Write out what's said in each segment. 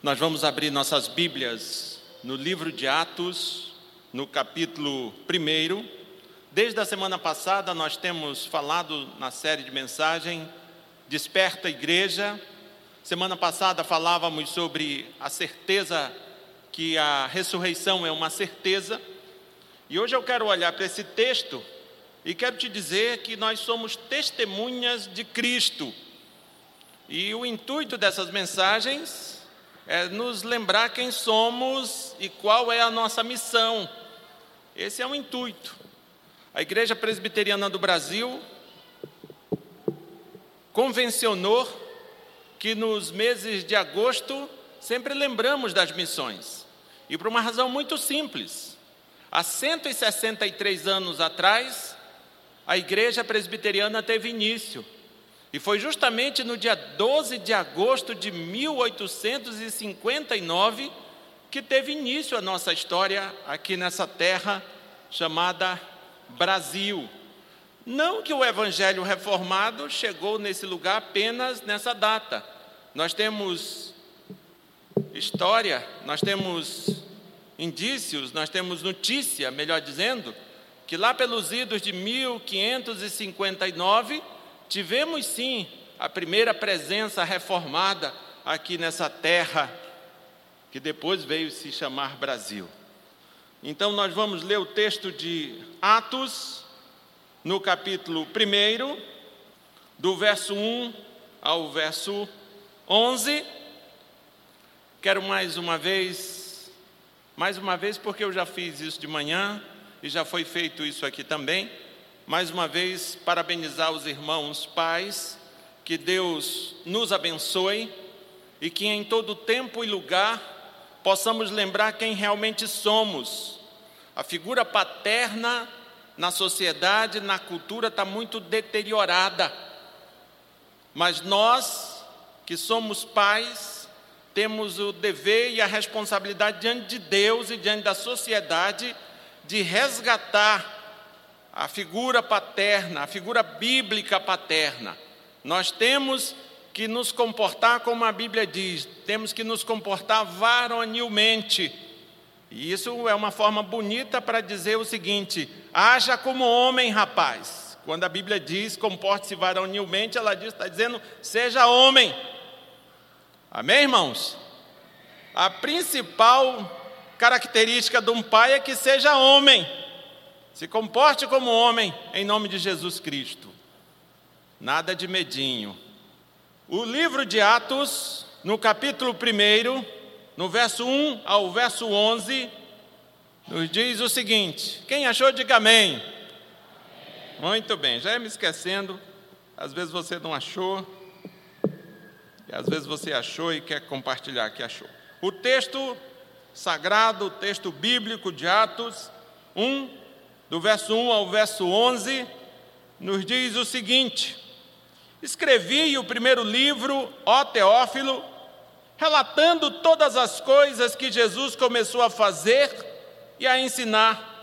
Nós vamos abrir nossas Bíblias no livro de Atos, no capítulo 1. Desde a semana passada, nós temos falado na série de mensagem Desperta a Igreja. Semana passada falávamos sobre a certeza que a ressurreição é uma certeza. E hoje eu quero olhar para esse texto e quero te dizer que nós somos testemunhas de Cristo. E o intuito dessas mensagens é nos lembrar quem somos e qual é a nossa missão. Esse é o intuito. A Igreja Presbiteriana do Brasil convencionou que nos meses de agosto sempre lembramos das missões. E por uma razão muito simples. Há 163 anos atrás, a Igreja Presbiteriana teve início. E foi justamente no dia 12 de agosto de 1859 que teve início a nossa história aqui nessa terra chamada Brasil. Não que o Evangelho reformado chegou nesse lugar apenas nessa data. Nós temos história, nós temos indícios, nós temos notícia, melhor dizendo, que lá pelos idos de 1559 tivemos sim a primeira presença reformada aqui nessa terra, que depois veio se chamar Brasil. Então, nós vamos ler o texto de Atos, no capítulo 1, do verso 1 ao verso 11. Quero mais uma vez, mais uma vez, porque eu já fiz isso de manhã e já foi feito isso aqui também mais uma vez parabenizar os irmãos pais, que Deus nos abençoe e que em todo tempo e lugar possamos lembrar quem realmente somos. A figura paterna na sociedade, na cultura, está muito deteriorada. Mas nós, que somos pais, temos o dever e a responsabilidade diante de Deus e diante da sociedade de resgatar a figura paterna, a figura bíblica paterna. Nós temos que nos comportar como a Bíblia diz, temos que nos comportar varonilmente. E isso é uma forma bonita para dizer o seguinte: haja como homem, rapaz. Quando a Bíblia diz comporte-se varonilmente, ela diz, está dizendo seja homem. Amém, irmãos? A principal característica de um pai é que seja homem. Se comporte como homem em nome de Jesus Cristo. Nada de medinho. O livro de Atos, no capítulo 1, no verso 1 ao verso 11, nos diz o seguinte: quem achou, diga amém. Muito bem, já ia me esquecendo, às vezes você não achou, e às vezes você achou e quer compartilhar que achou. O texto sagrado, o texto bíblico de Atos 1, do verso 1 ao verso 11, nos diz o seguinte: Escrevi o primeiro livro, ó Teófilo, relatando todas as coisas que Jesus começou a fazer e a ensinar,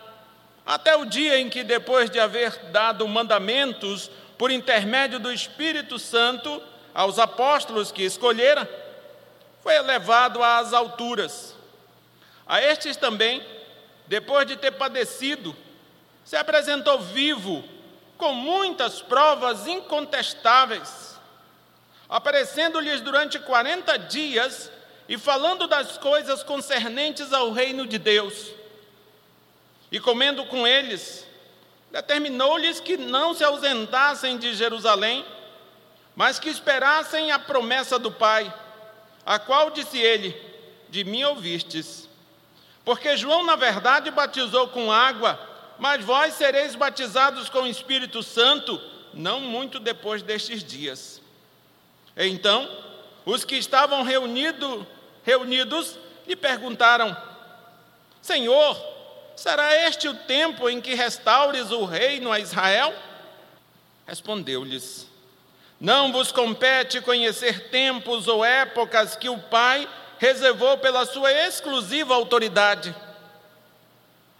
até o dia em que, depois de haver dado mandamentos por intermédio do Espírito Santo aos apóstolos que escolhera, foi elevado às alturas. A estes também, depois de ter padecido, se apresentou vivo, com muitas provas incontestáveis, aparecendo-lhes durante 40 dias e falando das coisas concernentes ao reino de Deus. E comendo com eles, determinou-lhes que não se ausentassem de Jerusalém, mas que esperassem a promessa do Pai, a qual disse ele: De mim ouvistes. Porque João, na verdade, batizou com água, mas vós sereis batizados com o Espírito Santo não muito depois destes dias. Então, os que estavam reunido, reunidos lhe perguntaram: Senhor, será este o tempo em que restaures o reino a Israel? Respondeu-lhes: Não vos compete conhecer tempos ou épocas que o Pai reservou pela sua exclusiva autoridade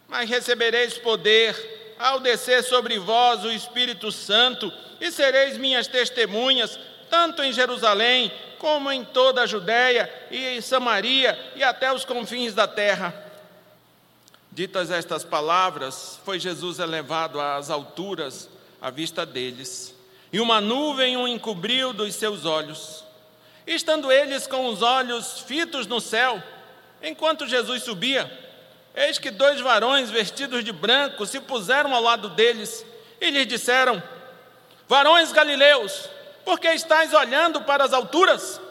mas recebereis poder ao descer sobre vós o Espírito Santo, e sereis minhas testemunhas, tanto em Jerusalém, como em toda a Judéia e Samaria e até os confins da terra. Ditas estas palavras, foi Jesus elevado às alturas à vista deles, e uma nuvem o encobriu dos seus olhos. Estando eles com os olhos fitos no céu, enquanto Jesus subia, eis que dois varões vestidos de branco se puseram ao lado deles e lhes disseram: Varões galileus, por que estáis olhando para as alturas?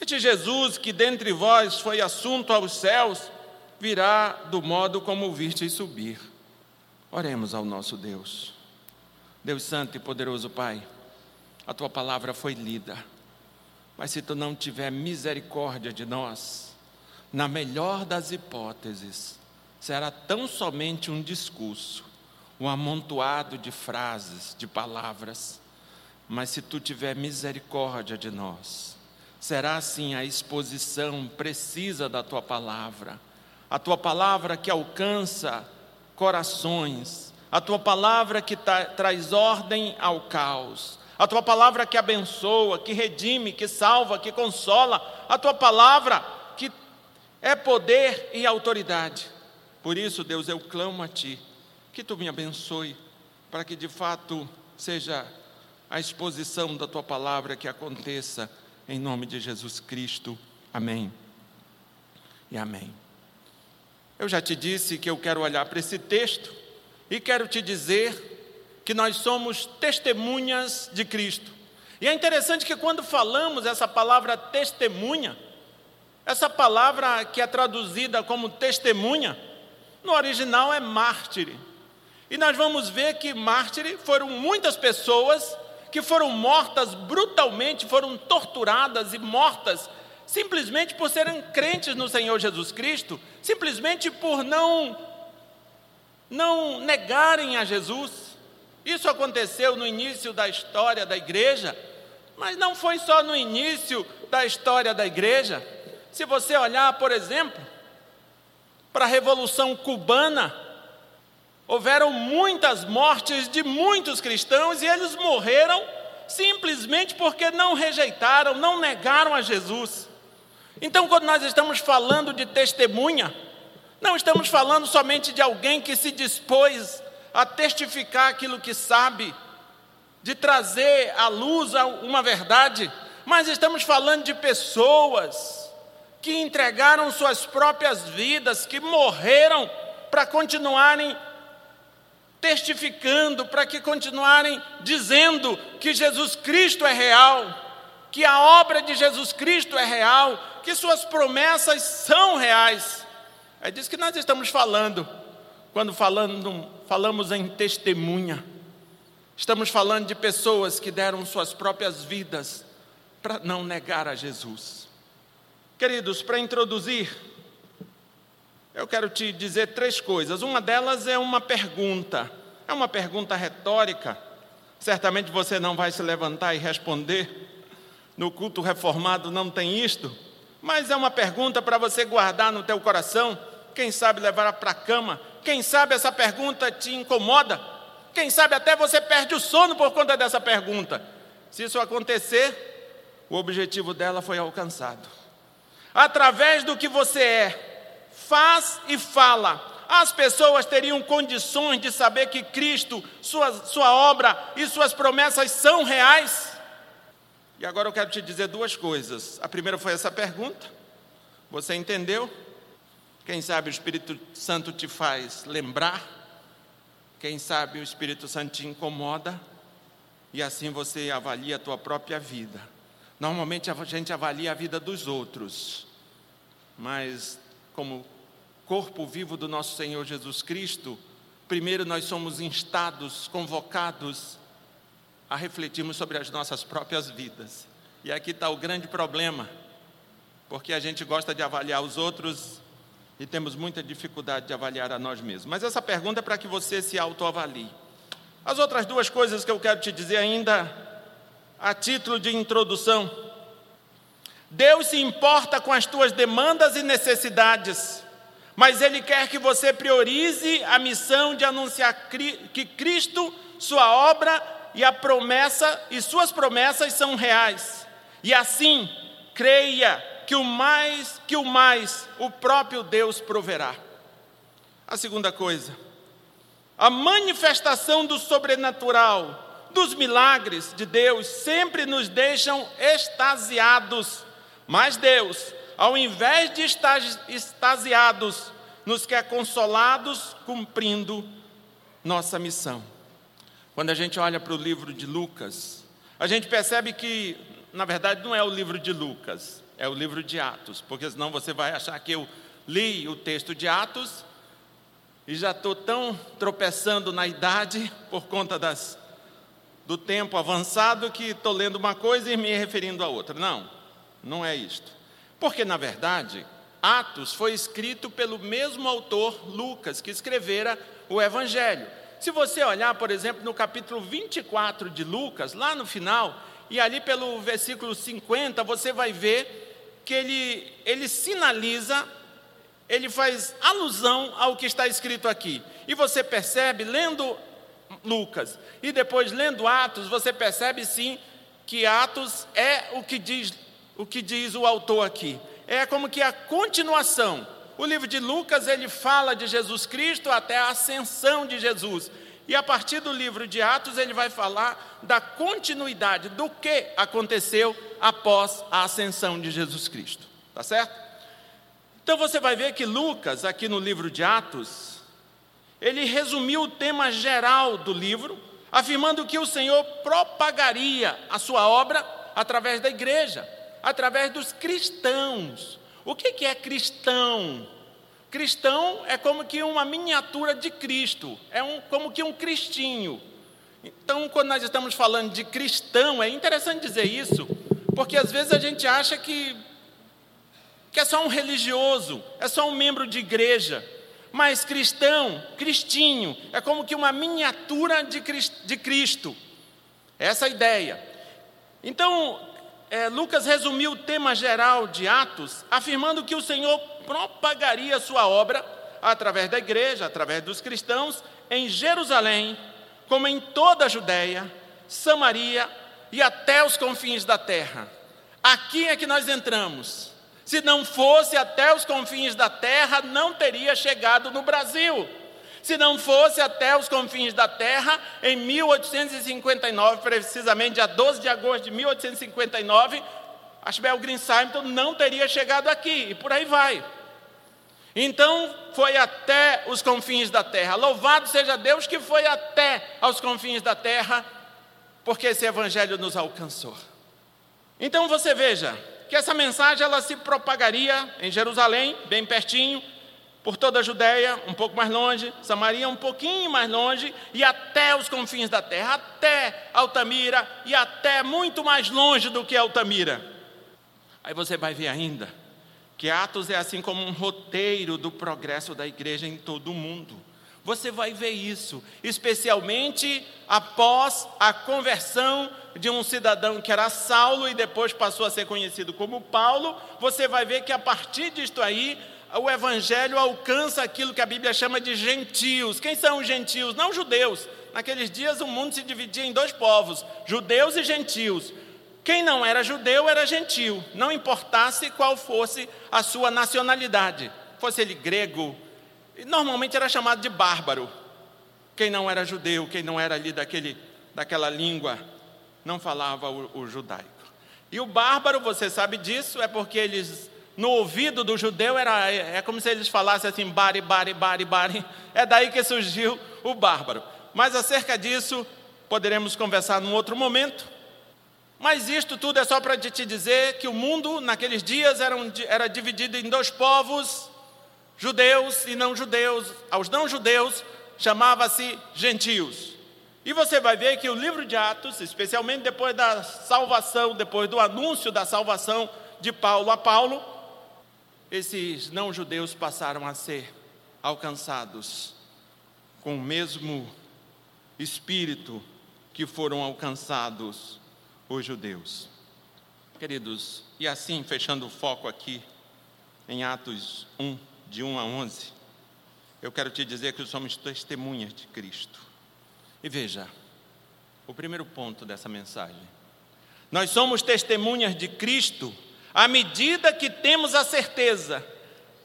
Este Jesus que dentre vós foi assunto aos céus, virá do modo como o vistes subir. Oremos ao nosso Deus. Deus Santo e poderoso Pai, a tua palavra foi lida, mas se tu não tiver misericórdia de nós, na melhor das hipóteses, será tão somente um discurso, um amontoado de frases, de palavras, mas se tu tiver misericórdia de nós, será assim a exposição precisa da tua palavra. A tua palavra que alcança corações, a tua palavra que tra traz ordem ao caos, a tua palavra que abençoa, que redime, que salva, que consola, a tua palavra é poder e autoridade. Por isso, Deus, eu clamo a Ti, que Tu me abençoe, para que de fato seja a exposição da Tua palavra que aconteça, em nome de Jesus Cristo. Amém. E amém. Eu já te disse que eu quero olhar para esse texto e quero te dizer que nós somos testemunhas de Cristo. E é interessante que quando falamos essa palavra testemunha, essa palavra que é traduzida como testemunha, no original é mártire. E nós vamos ver que mártire foram muitas pessoas que foram mortas brutalmente, foram torturadas e mortas simplesmente por serem crentes no Senhor Jesus Cristo, simplesmente por não não negarem a Jesus. Isso aconteceu no início da história da igreja, mas não foi só no início da história da igreja. Se você olhar, por exemplo, para a Revolução Cubana, houveram muitas mortes de muitos cristãos e eles morreram simplesmente porque não rejeitaram, não negaram a Jesus. Então, quando nós estamos falando de testemunha, não estamos falando somente de alguém que se dispôs a testificar aquilo que sabe, de trazer à luz uma verdade, mas estamos falando de pessoas que entregaram suas próprias vidas, que morreram para continuarem testificando, para que continuarem dizendo que Jesus Cristo é real, que a obra de Jesus Cristo é real, que suas promessas são reais. É disso que nós estamos falando quando falando, falamos em testemunha. Estamos falando de pessoas que deram suas próprias vidas para não negar a Jesus. Queridos, para introduzir, eu quero te dizer três coisas. Uma delas é uma pergunta, é uma pergunta retórica. Certamente você não vai se levantar e responder. No culto reformado não tem isto. Mas é uma pergunta para você guardar no teu coração, quem sabe levar para a cama, quem sabe essa pergunta te incomoda, quem sabe até você perde o sono por conta dessa pergunta. Se isso acontecer, o objetivo dela foi alcançado. Através do que você é, faz e fala, as pessoas teriam condições de saber que Cristo, sua, sua obra e suas promessas são reais. E agora eu quero te dizer duas coisas. A primeira foi essa pergunta. Você entendeu? Quem sabe o Espírito Santo te faz lembrar. Quem sabe o Espírito Santo te incomoda. E assim você avalia a tua própria vida. Normalmente a gente avalia a vida dos outros. Mas como corpo vivo do nosso Senhor Jesus Cristo, primeiro nós somos instados, convocados a refletirmos sobre as nossas próprias vidas. E aqui está o grande problema, porque a gente gosta de avaliar os outros e temos muita dificuldade de avaliar a nós mesmos. Mas essa pergunta é para que você se autoavalie. As outras duas coisas que eu quero te dizer ainda, a título de introdução. Deus se importa com as tuas demandas e necessidades, mas Ele quer que você priorize a missão de anunciar que Cristo, Sua obra e a promessa e suas promessas são reais. E assim, creia que o mais, que o mais o próprio Deus proverá. A segunda coisa, a manifestação do sobrenatural, dos milagres de Deus sempre nos deixam extasiados. Mas Deus, ao invés de estar extasiados, nos quer consolados cumprindo nossa missão. Quando a gente olha para o livro de Lucas, a gente percebe que, na verdade, não é o livro de Lucas, é o livro de Atos, porque senão você vai achar que eu li o texto de Atos e já estou tão tropeçando na idade por conta das, do tempo avançado que estou lendo uma coisa e me referindo a outra. Não, não é isto. Porque, na verdade, Atos foi escrito pelo mesmo autor, Lucas, que escrevera o Evangelho. Se você olhar, por exemplo, no capítulo 24 de Lucas, lá no final, e ali pelo versículo 50, você vai ver que ele, ele sinaliza, ele faz alusão ao que está escrito aqui. E você percebe, lendo Lucas e depois lendo Atos, você percebe sim que Atos é o que diz o que diz o autor aqui. É como que a continuação o livro de Lucas ele fala de Jesus Cristo até a ascensão de Jesus. E a partir do livro de Atos ele vai falar da continuidade do que aconteceu após a ascensão de Jesus Cristo. Tá certo? Então você vai ver que Lucas, aqui no livro de Atos, ele resumiu o tema geral do livro, afirmando que o Senhor propagaria a sua obra através da igreja, através dos cristãos, o que é cristão? Cristão é como que uma miniatura de Cristo, é um, como que um cristinho. Então, quando nós estamos falando de cristão, é interessante dizer isso, porque às vezes a gente acha que, que é só um religioso, é só um membro de igreja. Mas cristão, cristinho, é como que uma miniatura de, de Cristo. Essa é a ideia. Então, é, Lucas resumiu o tema geral de Atos, afirmando que o Senhor propagaria sua obra através da igreja, através dos cristãos, em Jerusalém, como em toda a Judéia, Samaria e até os confins da terra. Aqui é que nós entramos. Se não fosse até os confins da terra, não teria chegado no Brasil. Se não fosse até os confins da terra, em 1859, precisamente dia 12 de agosto de 1859, Ashbel Green Simon não teria chegado aqui, e por aí vai. Então foi até os confins da terra. Louvado seja Deus que foi até aos confins da terra, porque esse evangelho nos alcançou. Então você veja que essa mensagem ela se propagaria em Jerusalém, bem pertinho, por toda a Judéia, um pouco mais longe, Samaria um pouquinho mais longe, e até os confins da terra, até Altamira, e até muito mais longe do que Altamira. Aí você vai ver ainda que Atos é assim como um roteiro do progresso da igreja em todo o mundo. Você vai ver isso, especialmente após a conversão de um cidadão que era Saulo e depois passou a ser conhecido como Paulo. Você vai ver que a partir disto aí, o evangelho alcança aquilo que a Bíblia chama de gentios. Quem são os gentios? Não judeus. Naqueles dias o mundo se dividia em dois povos, judeus e gentios. Quem não era judeu era gentil, não importasse qual fosse a sua nacionalidade, fosse ele grego, normalmente era chamado de bárbaro. Quem não era judeu, quem não era ali daquele, daquela língua, não falava o, o judaico. E o bárbaro, você sabe disso, é porque eles no ouvido do judeu era é como se eles falassem assim, bari, bari, bari, bari. É daí que surgiu o bárbaro. Mas acerca disso poderemos conversar num outro momento. Mas isto tudo é só para te dizer que o mundo naqueles dias era, um, era dividido em dois povos, judeus e não judeus. Aos não judeus chamava-se gentios. E você vai ver que o livro de Atos, especialmente depois da salvação, depois do anúncio da salvação de Paulo a Paulo, esses não-judeus passaram a ser alcançados com o mesmo espírito que foram alcançados os judeus. Queridos, e assim, fechando o foco aqui em Atos 1, de 1 a 11, eu quero te dizer que somos testemunhas de Cristo. E veja, o primeiro ponto dessa mensagem: Nós somos testemunhas de Cristo à medida que temos a certeza: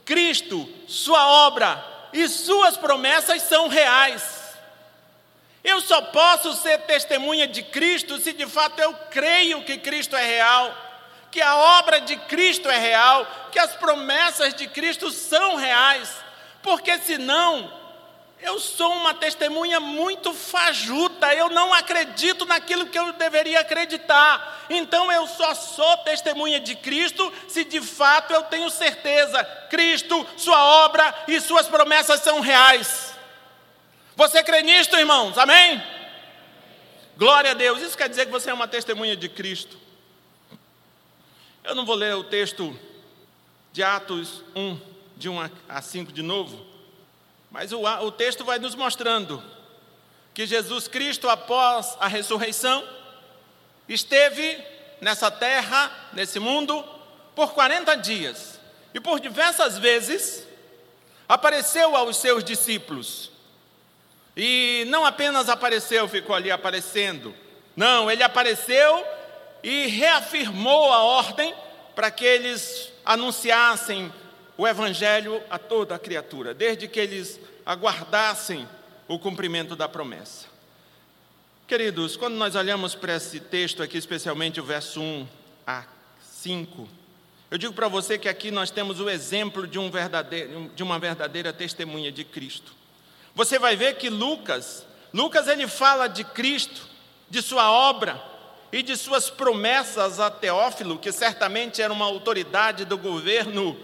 Cristo, Sua obra e Suas promessas são reais. Eu só posso ser testemunha de Cristo se de fato eu creio que Cristo é real, que a obra de Cristo é real, que as promessas de Cristo são reais, porque senão eu sou uma testemunha muito fajuta, eu não acredito naquilo que eu deveria acreditar. Então eu só sou testemunha de Cristo se de fato eu tenho certeza: Cristo, Sua obra e Suas promessas são reais. Você crê nisto, irmãos? Amém? Glória a Deus. Isso quer dizer que você é uma testemunha de Cristo. Eu não vou ler o texto de Atos 1, de 1 a 5 de novo. Mas o, o texto vai nos mostrando que Jesus Cristo, após a ressurreição, esteve nessa terra, nesse mundo, por 40 dias. E por diversas vezes apareceu aos seus discípulos. E não apenas apareceu, ficou ali aparecendo. Não, ele apareceu e reafirmou a ordem para que eles anunciassem o Evangelho a toda a criatura, desde que eles aguardassem o cumprimento da promessa. Queridos, quando nós olhamos para esse texto aqui, especialmente o verso 1 a 5, eu digo para você que aqui nós temos o exemplo de, um de uma verdadeira testemunha de Cristo. Você vai ver que Lucas, Lucas ele fala de Cristo, de sua obra e de suas promessas a Teófilo, que certamente era uma autoridade do governo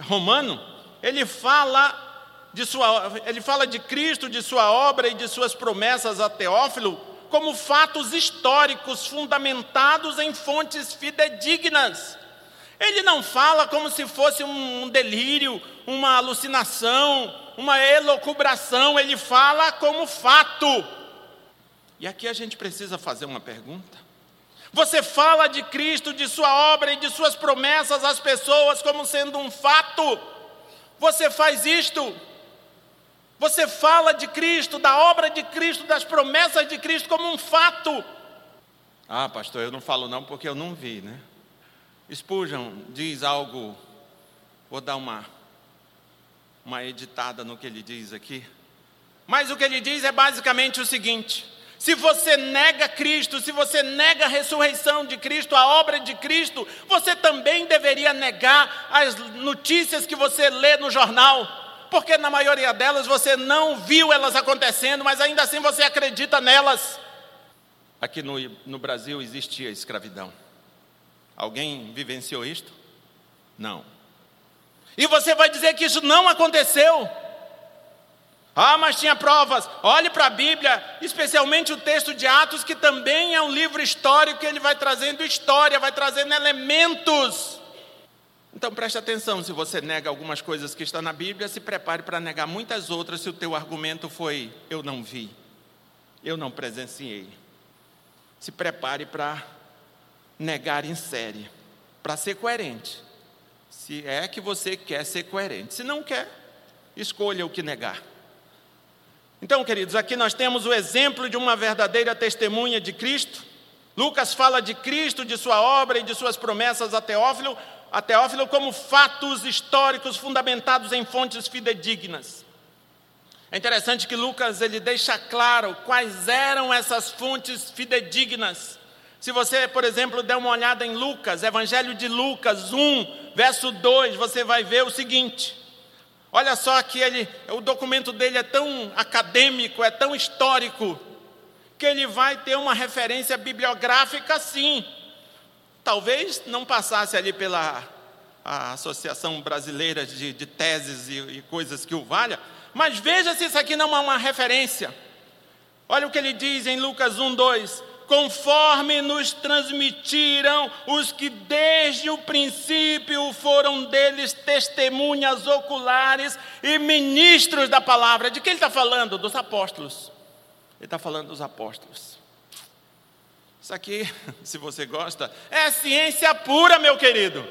romano, ele fala de sua, ele fala de Cristo, de sua obra e de suas promessas a Teófilo como fatos históricos fundamentados em fontes fidedignas. Ele não fala como se fosse um delírio, uma alucinação, uma elocubração, ele fala como fato. E aqui a gente precisa fazer uma pergunta. Você fala de Cristo, de Sua obra e de Suas promessas às pessoas como sendo um fato. Você faz isto. Você fala de Cristo, da obra de Cristo, das promessas de Cristo como um fato. Ah, pastor, eu não falo não porque eu não vi, né? Spurgeon diz algo, vou dar uma, uma editada no que ele diz aqui. Mas o que ele diz é basicamente o seguinte: se você nega Cristo, se você nega a ressurreição de Cristo, a obra de Cristo, você também deveria negar as notícias que você lê no jornal, porque na maioria delas você não viu elas acontecendo, mas ainda assim você acredita nelas. Aqui no, no Brasil existia escravidão. Alguém vivenciou isto? Não. E você vai dizer que isso não aconteceu? Ah, mas tinha provas. Olhe para a Bíblia, especialmente o texto de Atos, que também é um livro histórico, que ele vai trazendo história, vai trazendo elementos. Então preste atenção, se você nega algumas coisas que estão na Bíblia, se prepare para negar muitas outras se o teu argumento foi eu não vi, eu não presenciei. Se prepare para negar em série, para ser coerente. Se é que você quer ser coerente. Se não quer, escolha o que negar. Então, queridos, aqui nós temos o exemplo de uma verdadeira testemunha de Cristo. Lucas fala de Cristo, de sua obra e de suas promessas a Teófilo, a Teófilo como fatos históricos fundamentados em fontes fidedignas. É interessante que Lucas ele deixa claro quais eram essas fontes fidedignas. Se você, por exemplo, der uma olhada em Lucas, Evangelho de Lucas 1, verso 2, você vai ver o seguinte: Olha só que ele, o documento dele é tão acadêmico, é tão histórico, que ele vai ter uma referência bibliográfica sim. Talvez não passasse ali pela Associação Brasileira de, de Teses e, e coisas que o valha, mas veja se isso aqui não é uma referência. Olha o que ele diz em Lucas 1, 2: conforme nos transmitiram os que desde o princípio foram deles testemunhas oculares e ministros da palavra. De quem ele está falando? Dos apóstolos. Ele está falando dos apóstolos. Isso aqui, se você gosta, é ciência pura, meu querido.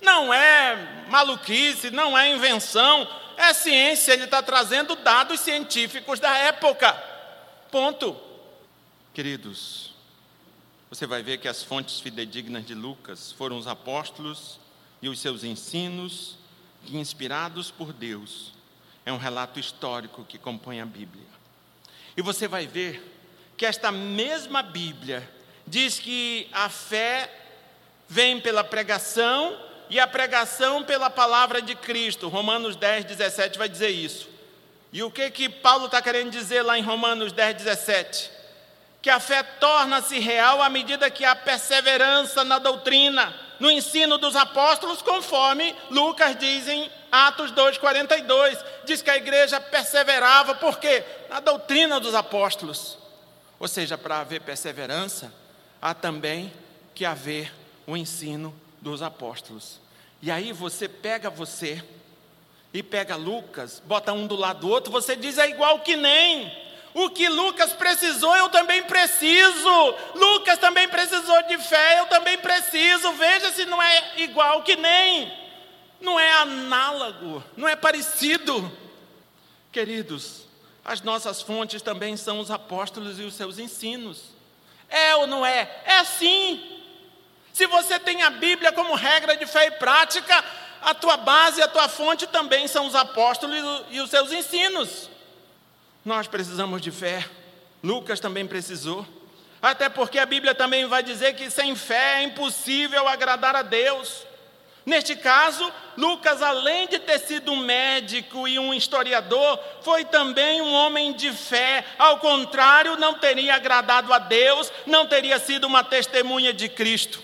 Não é maluquice, não é invenção, é ciência. Ele está trazendo dados científicos da época. Ponto. Queridos, você vai ver que as fontes fidedignas de Lucas foram os apóstolos e os seus ensinos, que, inspirados por Deus, é um relato histórico que compõe a Bíblia. E você vai ver que esta mesma Bíblia diz que a fé vem pela pregação e a pregação pela palavra de Cristo. Romanos 10, 17 vai dizer isso. E o que que Paulo está querendo dizer lá em Romanos 10, 17? Que a fé torna-se real à medida que há perseverança na doutrina, no ensino dos apóstolos, conforme Lucas diz em Atos 2,42. Diz que a igreja perseverava, por quê? Na doutrina dos apóstolos. Ou seja, para haver perseverança, há também que haver o ensino dos apóstolos. E aí você pega você e pega Lucas, bota um do lado do outro, você diz é igual que nem. O que Lucas precisou, eu também preciso. Lucas também precisou de fé, eu também preciso. Veja se não é igual que nem. Não é análogo, não é parecido. Queridos, as nossas fontes também são os apóstolos e os seus ensinos. É ou não é? É sim. Se você tem a Bíblia como regra de fé e prática, a tua base, a tua fonte também são os apóstolos e os seus ensinos. Nós precisamos de fé. Lucas também precisou. Até porque a Bíblia também vai dizer que sem fé é impossível agradar a Deus. Neste caso, Lucas, além de ter sido um médico e um historiador, foi também um homem de fé. Ao contrário, não teria agradado a Deus, não teria sido uma testemunha de Cristo.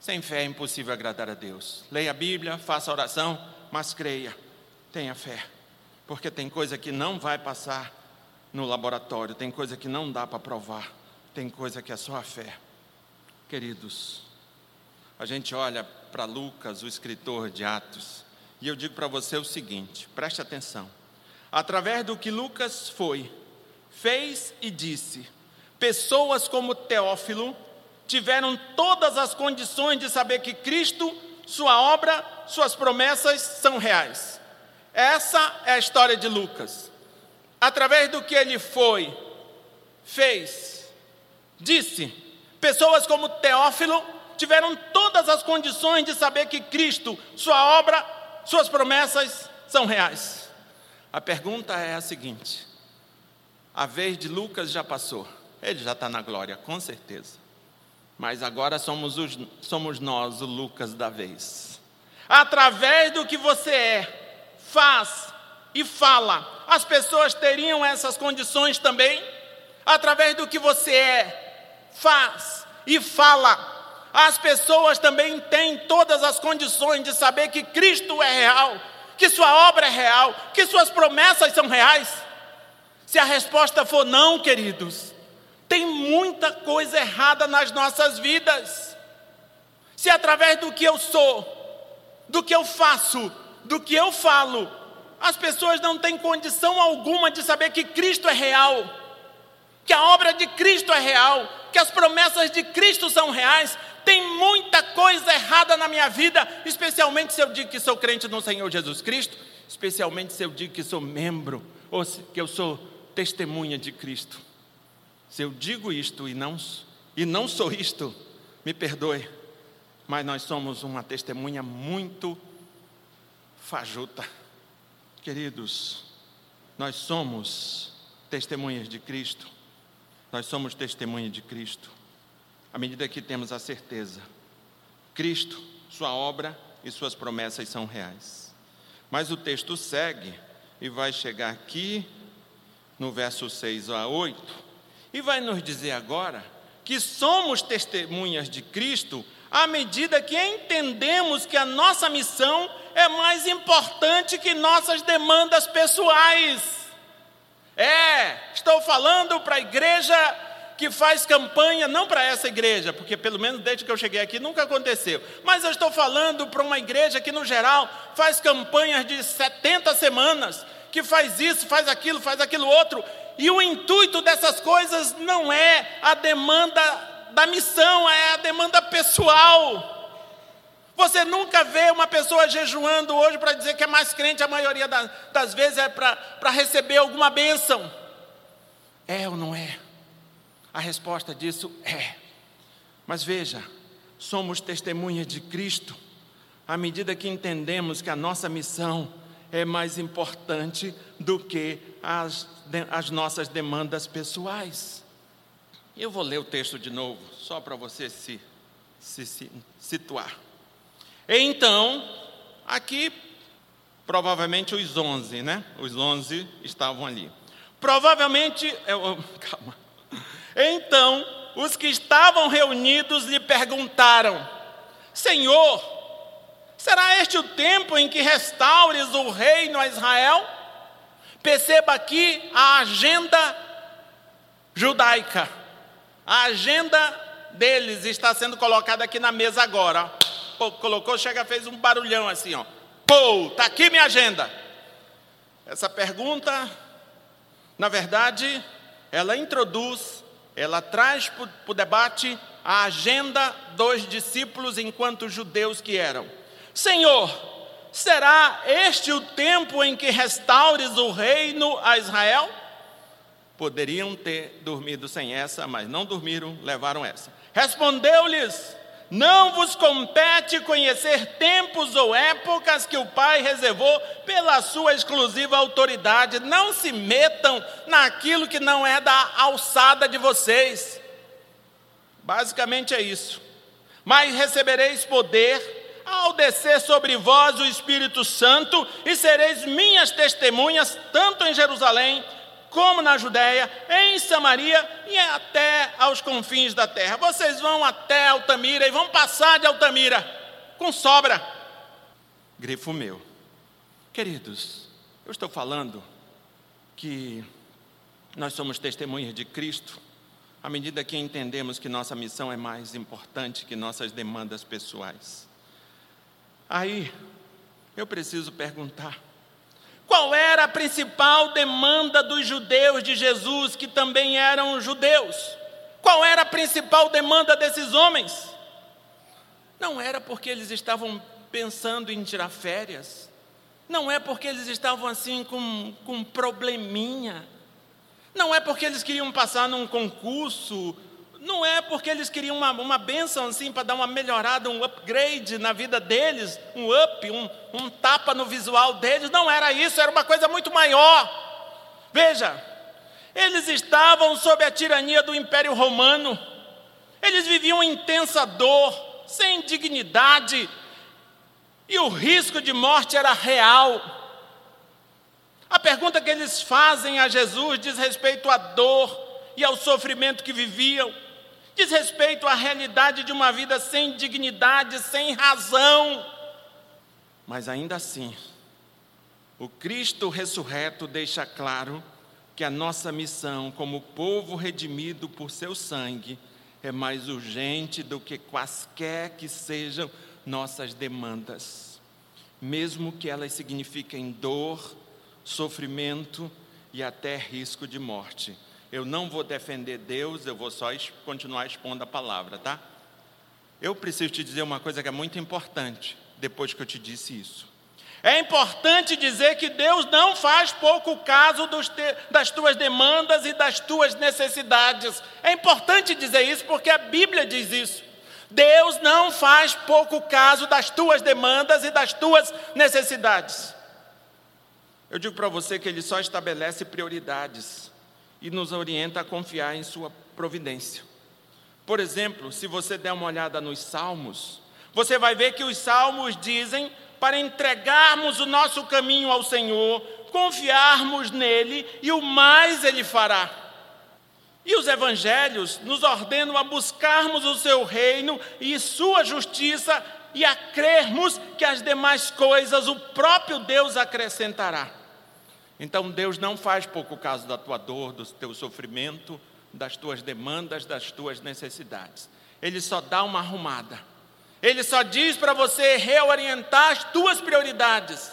Sem fé é impossível agradar a Deus. Leia a Bíblia, faça oração, mas creia, tenha fé. Porque tem coisa que não vai passar no laboratório, tem coisa que não dá para provar, tem coisa que é só a fé. Queridos, a gente olha para Lucas, o escritor de Atos, e eu digo para você o seguinte: preste atenção. Através do que Lucas foi, fez e disse, pessoas como Teófilo tiveram todas as condições de saber que Cristo, sua obra, suas promessas são reais. Essa é a história de Lucas. Através do que ele foi, fez, disse, pessoas como Teófilo tiveram todas as condições de saber que Cristo, sua obra, suas promessas são reais. A pergunta é a seguinte: a vez de Lucas já passou, ele já está na glória, com certeza. Mas agora somos, os, somos nós, o Lucas da vez. Através do que você é, faz e fala, as pessoas teriam essas condições também? Através do que você é, faz e fala, as pessoas também têm todas as condições de saber que Cristo é real, que Sua obra é real, que Suas promessas são reais? Se a resposta for não, queridos, tem muita coisa errada nas nossas vidas. Se através do que eu sou, do que eu faço, do que eu falo, as pessoas não têm condição alguma de saber que Cristo é real, que a obra de Cristo é real, que as promessas de Cristo são reais, tem muita coisa errada na minha vida, especialmente se eu digo que sou crente no Senhor Jesus Cristo, especialmente se eu digo que sou membro, ou que eu sou testemunha de Cristo. Se eu digo isto e não, e não sou isto, me perdoe, mas nós somos uma testemunha muito fajuta. Queridos, nós somos testemunhas de Cristo, nós somos testemunhas de Cristo, à medida que temos a certeza, Cristo, Sua obra e Suas promessas são reais. Mas o texto segue e vai chegar aqui no verso 6 a 8 e vai nos dizer agora que somos testemunhas de Cristo à medida que entendemos que a nossa missão é mais importante que nossas demandas pessoais. É, estou falando para a igreja que faz campanha, não para essa igreja, porque pelo menos desde que eu cheguei aqui nunca aconteceu, mas eu estou falando para uma igreja que, no geral, faz campanhas de 70 semanas, que faz isso, faz aquilo, faz aquilo outro, e o intuito dessas coisas não é a demanda da missão, é a demanda pessoal. Você nunca vê uma pessoa jejuando hoje para dizer que é mais crente, a maioria das vezes é para receber alguma bênção. É ou não é? A resposta disso é. Mas veja, somos testemunhas de Cristo à medida que entendemos que a nossa missão é mais importante do que as, as nossas demandas pessoais. Eu vou ler o texto de novo, só para você se, se, se situar. Então, aqui, provavelmente os onze, né? Os onze estavam ali. Provavelmente, eu, calma. Então, os que estavam reunidos lhe perguntaram: Senhor, Será este o tempo em que restaures o reino a Israel? Perceba aqui a agenda judaica. A agenda deles está sendo colocada aqui na mesa agora. Colocou, chega, fez um barulhão assim, ó. Pô, tá aqui minha agenda. Essa pergunta, na verdade, ela introduz, ela traz para o debate a agenda dos discípulos enquanto judeus que eram. Senhor, será este o tempo em que restaures o reino a Israel? Poderiam ter dormido sem essa, mas não dormiram, levaram essa. Respondeu-lhes: Não vos compete conhecer tempos ou épocas que o Pai reservou pela sua exclusiva autoridade. Não se metam naquilo que não é da alçada de vocês. Basicamente é isso. Mas recebereis poder ao descer sobre vós o Espírito Santo, e sereis minhas testemunhas, tanto em Jerusalém, como na Judéia, em Samaria e até aos confins da terra. Vocês vão até Altamira e vão passar de Altamira com sobra. Grifo meu. Queridos, eu estou falando que nós somos testemunhas de Cristo à medida que entendemos que nossa missão é mais importante que nossas demandas pessoais. Aí, eu preciso perguntar: qual era a principal demanda dos judeus de Jesus, que também eram judeus? Qual era a principal demanda desses homens? Não era porque eles estavam pensando em tirar férias, não é porque eles estavam assim com, com probleminha, não é porque eles queriam passar num concurso não é porque eles queriam uma, uma bênção assim para dar uma melhorada, um upgrade na vida deles, um up, um, um tapa no visual deles. Não era isso, era uma coisa muito maior. Veja, eles estavam sob a tirania do Império Romano, eles viviam intensa dor, sem dignidade, e o risco de morte era real. A pergunta que eles fazem a Jesus diz respeito à dor e ao sofrimento que viviam diz respeito à realidade de uma vida sem dignidade, sem razão. Mas ainda assim, o Cristo ressurreto deixa claro que a nossa missão, como povo redimido por seu sangue, é mais urgente do que quaisquer que sejam nossas demandas, mesmo que elas signifiquem dor, sofrimento e até risco de morte. Eu não vou defender Deus, eu vou só continuar expondo a palavra, tá? Eu preciso te dizer uma coisa que é muito importante, depois que eu te disse isso. É importante dizer que Deus não faz pouco caso te, das tuas demandas e das tuas necessidades. É importante dizer isso porque a Bíblia diz isso. Deus não faz pouco caso das tuas demandas e das tuas necessidades. Eu digo para você que Ele só estabelece prioridades e nos orienta a confiar em Sua providência. Por exemplo, se você der uma olhada nos Salmos, você vai ver que os Salmos dizem para entregarmos o nosso caminho ao Senhor, confiarmos nele e o mais Ele fará. E os evangelhos nos ordenam a buscarmos o seu reino e sua justiça e a crermos que as demais coisas o próprio Deus acrescentará. Então Deus não faz pouco caso da tua dor, do teu sofrimento, das tuas demandas, das tuas necessidades. Ele só dá uma arrumada. Ele só diz para você reorientar as tuas prioridades.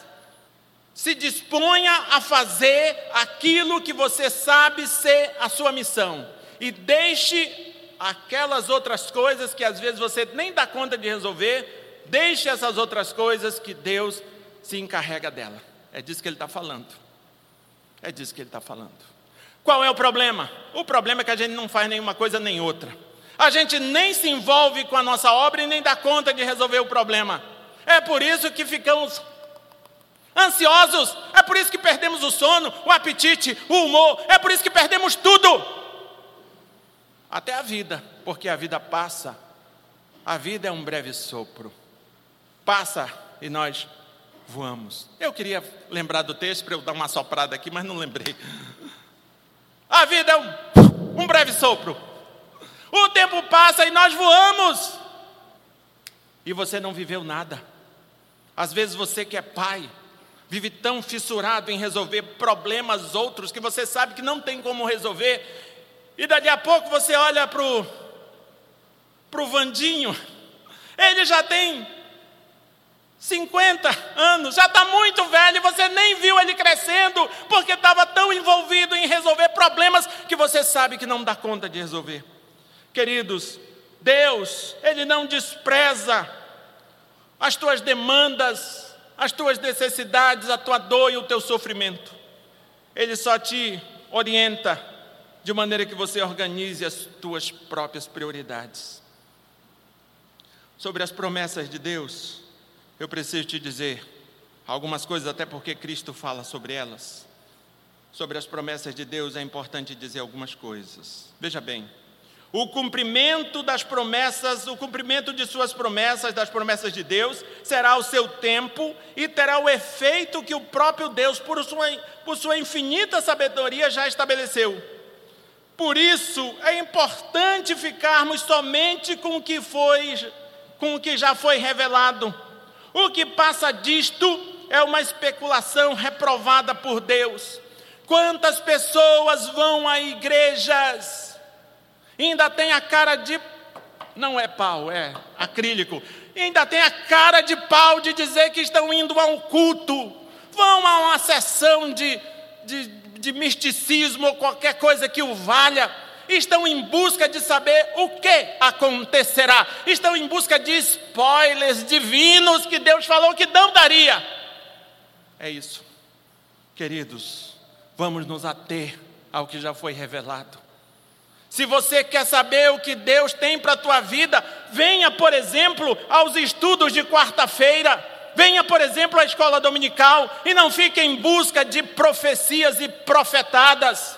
Se disponha a fazer aquilo que você sabe ser a sua missão. E deixe aquelas outras coisas que às vezes você nem dá conta de resolver, deixe essas outras coisas que Deus se encarrega dela. É disso que ele está falando. É disso que ele está falando. Qual é o problema? O problema é que a gente não faz nenhuma coisa nem outra. A gente nem se envolve com a nossa obra e nem dá conta de resolver o problema. É por isso que ficamos ansiosos, é por isso que perdemos o sono, o apetite, o humor, é por isso que perdemos tudo. Até a vida, porque a vida passa. A vida é um breve sopro. Passa e nós voamos. Eu queria lembrar do texto para eu dar uma soprada aqui, mas não lembrei. A vida é um, um breve sopro. O tempo passa e nós voamos. E você não viveu nada. Às vezes você que é pai, vive tão fissurado em resolver problemas outros que você sabe que não tem como resolver. E daqui a pouco você olha para o Vandinho, ele já tem 50 anos, já está muito velho, você nem viu ele crescendo, porque estava tão envolvido em resolver problemas que você sabe que não dá conta de resolver. Queridos, Deus, Ele não despreza as tuas demandas, as tuas necessidades, a tua dor e o teu sofrimento. Ele só te orienta de maneira que você organize as tuas próprias prioridades. Sobre as promessas de Deus, eu preciso te dizer algumas coisas, até porque Cristo fala sobre elas. Sobre as promessas de Deus é importante dizer algumas coisas. Veja bem, o cumprimento das promessas, o cumprimento de suas promessas, das promessas de Deus, será o seu tempo e terá o efeito que o próprio Deus, por sua, por sua infinita sabedoria, já estabeleceu. Por isso é importante ficarmos somente com o que foi, com o que já foi revelado o que passa disto é uma especulação reprovada por Deus. Quantas pessoas vão a igrejas, ainda tem a cara de. Não é pau, é acrílico. Ainda tem a cara de pau de dizer que estão indo a um culto, vão a uma sessão de, de, de misticismo ou qualquer coisa que o valha estão em busca de saber o que acontecerá, estão em busca de spoilers divinos que Deus falou que não daria. É isso, queridos, vamos nos ater ao que já foi revelado. Se você quer saber o que Deus tem para a tua vida, venha, por exemplo, aos estudos de quarta-feira. Venha, por exemplo, à escola dominical e não fique em busca de profecias e profetadas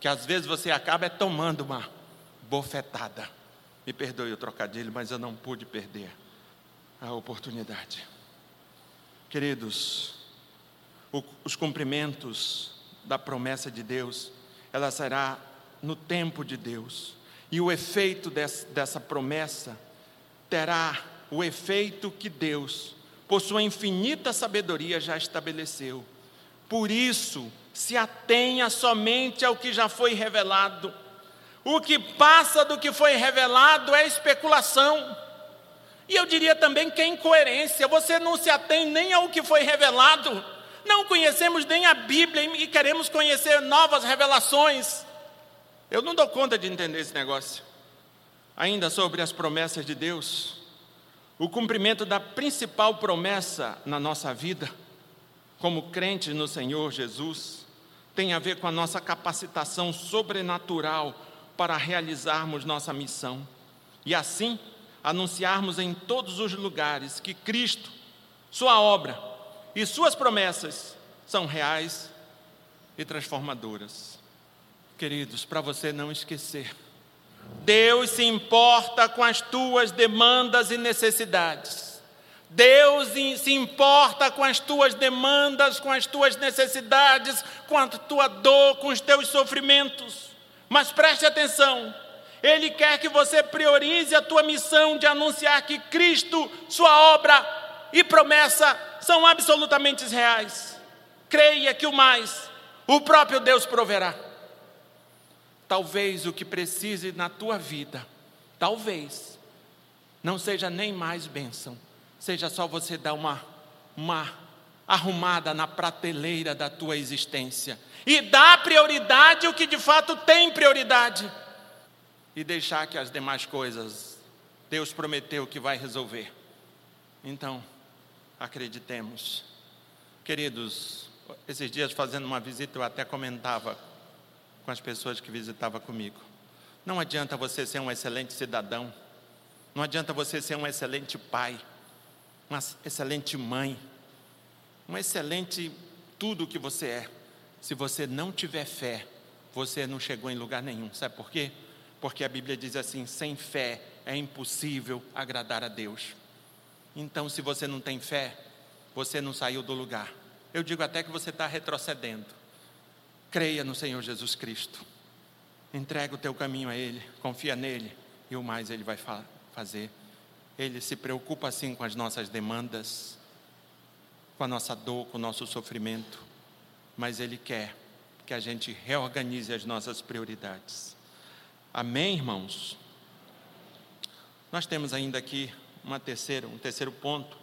que às vezes você acaba é tomando uma bofetada. Me perdoe o trocadilho, mas eu não pude perder a oportunidade. Queridos, o, os cumprimentos da promessa de Deus, ela será no tempo de Deus. E o efeito dessa, dessa promessa terá o efeito que Deus, por sua infinita sabedoria, já estabeleceu. Por isso, se atenha somente ao que já foi revelado. O que passa do que foi revelado é especulação. E eu diria também que é incoerência. Você não se atém nem ao que foi revelado. Não conhecemos nem a Bíblia e queremos conhecer novas revelações. Eu não dou conta de entender esse negócio. Ainda sobre as promessas de Deus, o cumprimento da principal promessa na nossa vida, como crentes no Senhor Jesus, tem a ver com a nossa capacitação sobrenatural para realizarmos nossa missão e assim anunciarmos em todos os lugares que Cristo, Sua obra e Suas promessas são reais e transformadoras. Queridos, para você não esquecer, Deus se importa com as tuas demandas e necessidades. Deus se importa com as tuas demandas, com as tuas necessidades, com a tua dor, com os teus sofrimentos. Mas preste atenção, Ele quer que você priorize a tua missão de anunciar que Cristo, Sua obra e promessa são absolutamente reais. Creia que o mais, o próprio Deus proverá. Talvez o que precise na tua vida, talvez, não seja nem mais bênção seja só você dar uma, uma arrumada na prateleira da tua existência e dar prioridade o que de fato tem prioridade e deixar que as demais coisas Deus prometeu que vai resolver. Então, acreditemos. Queridos, esses dias fazendo uma visita eu até comentava com as pessoas que visitavam comigo. Não adianta você ser um excelente cidadão, não adianta você ser um excelente pai, uma excelente mãe, um excelente tudo que você é. Se você não tiver fé, você não chegou em lugar nenhum. Sabe por quê? Porque a Bíblia diz assim: sem fé é impossível agradar a Deus. Então, se você não tem fé, você não saiu do lugar. Eu digo até que você está retrocedendo. Creia no Senhor Jesus Cristo. Entrega o teu caminho a Ele, confia nele e o mais Ele vai fa fazer. Ele se preocupa assim com as nossas demandas, com a nossa dor, com o nosso sofrimento, mas Ele quer que a gente reorganize as nossas prioridades. Amém, irmãos? Nós temos ainda aqui uma terceira, um terceiro ponto.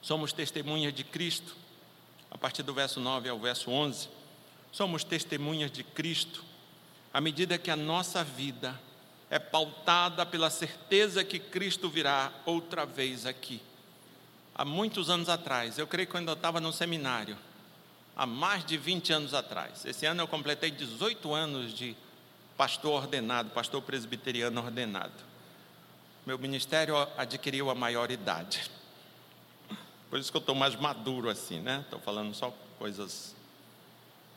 Somos testemunhas de Cristo, a partir do verso 9 ao verso 11. Somos testemunhas de Cristo à medida que a nossa vida é pautada pela certeza que Cristo virá outra vez aqui. Há muitos anos atrás, eu creio que quando eu estava no seminário, há mais de 20 anos atrás. Esse ano eu completei 18 anos de pastor ordenado, pastor presbiteriano ordenado meu ministério adquiriu a maior idade. Por isso que eu estou mais maduro assim, né? Estou falando só coisas,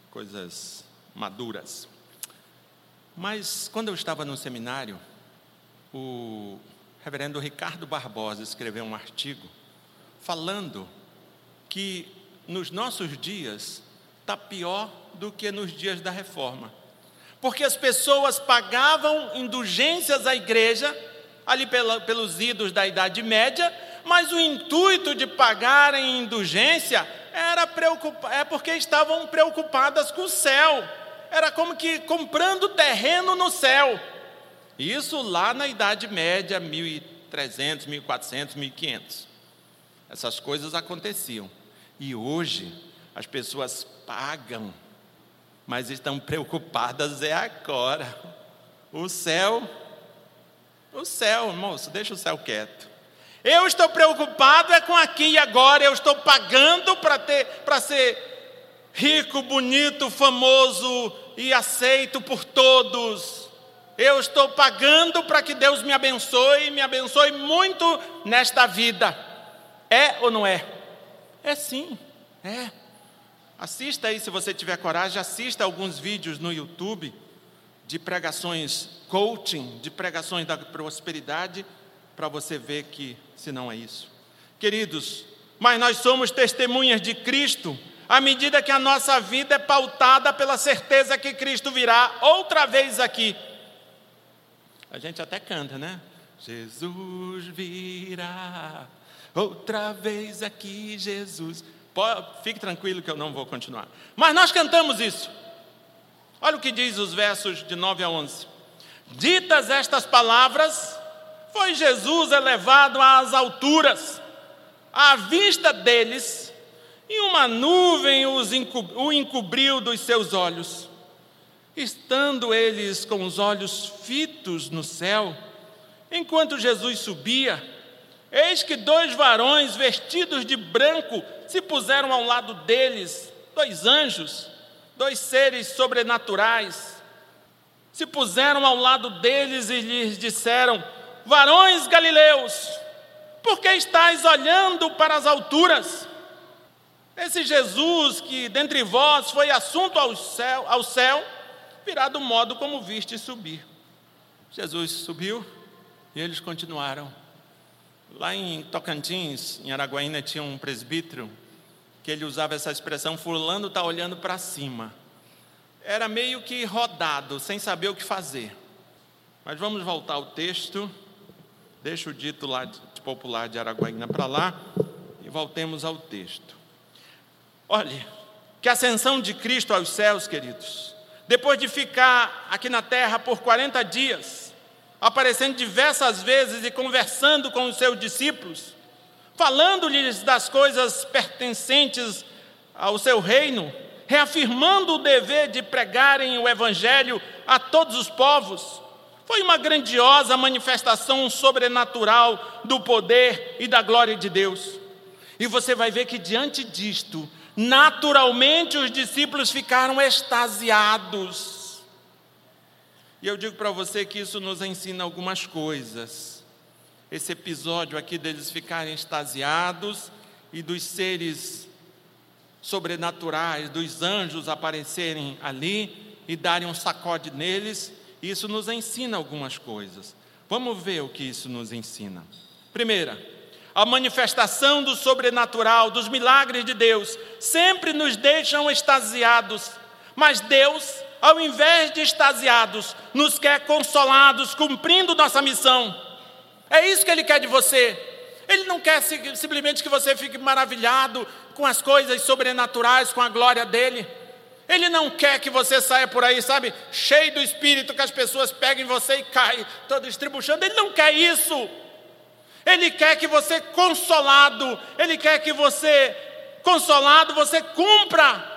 coisas maduras. Mas quando eu estava no seminário, o reverendo Ricardo Barbosa escreveu um artigo falando que nos nossos dias está pior do que nos dias da reforma. Porque as pessoas pagavam indulgências à igreja ali pela, pelos idos da Idade Média, mas o intuito de pagarem indulgência era é porque estavam preocupadas com o céu. Era como que comprando terreno no céu. Isso lá na Idade Média, 1300, 1400, 1500. Essas coisas aconteciam. E hoje as pessoas pagam, mas estão preocupadas é agora. O céu o céu, moço, deixa o céu quieto. Eu estou preocupado é com aqui e agora, eu estou pagando para ter para ser rico, bonito, famoso e aceito por todos. Eu estou pagando para que Deus me abençoe, me abençoe muito nesta vida. É ou não é? É sim, é. Assista aí, se você tiver coragem, assista alguns vídeos no YouTube de pregações coaching, de pregações da prosperidade, para você ver que se não é isso. Queridos, mas nós somos testemunhas de Cristo à medida que a nossa vida é pautada pela certeza que Cristo virá outra vez aqui. A gente até canta, né? Jesus virá outra vez aqui, Jesus. Fique tranquilo que eu não vou continuar. Mas nós cantamos isso. Olha o que diz os versos de 9 a 11. Ditas estas palavras, foi Jesus elevado às alturas, à vista deles, e uma nuvem os o encobriu dos seus olhos. Estando eles com os olhos fitos no céu, enquanto Jesus subia, eis que dois varões vestidos de branco se puseram ao lado deles, dois anjos dois seres sobrenaturais, se puseram ao lado deles e lhes disseram: Varões galileus, por que estáis olhando para as alturas? Esse Jesus que dentre vós foi assunto ao céu, ao céu virá do modo como viste subir. Jesus subiu e eles continuaram. Lá em Tocantins, em Araguaína, tinha um presbítero que ele usava essa expressão, fulano está olhando para cima. Era meio que rodado, sem saber o que fazer. Mas vamos voltar ao texto, deixa o dito lá de popular de Araguaína para lá e voltemos ao texto. Olhe, que a ascensão de Cristo aos céus, queridos, depois de ficar aqui na terra por 40 dias, aparecendo diversas vezes e conversando com os seus discípulos, falando-lhes das coisas pertencentes ao seu reino, reafirmando o dever de pregarem o Evangelho a todos os povos. Foi uma grandiosa manifestação sobrenatural do poder e da glória de Deus. E você vai ver que diante disto, naturalmente os discípulos ficaram extasiados. E eu digo para você que isso nos ensina algumas coisas. Esse episódio aqui deles ficarem extasiados e dos seres sobrenaturais, dos anjos aparecerem ali e darem um sacode neles, isso nos ensina algumas coisas. Vamos ver o que isso nos ensina. Primeira, a manifestação do sobrenatural, dos milagres de Deus, sempre nos deixam extasiados, mas Deus ao invés de extasiados, nos quer consolados, cumprindo nossa missão. É isso que Ele quer de você. Ele não quer simplesmente que você fique maravilhado com as coisas sobrenaturais, com a glória dele. Ele não quer que você saia por aí, sabe, cheio do espírito, que as pessoas peguem você e caem, todo estribuchando. Ele não quer isso. Ele quer que você, consolado, ele quer que você, consolado, você cumpra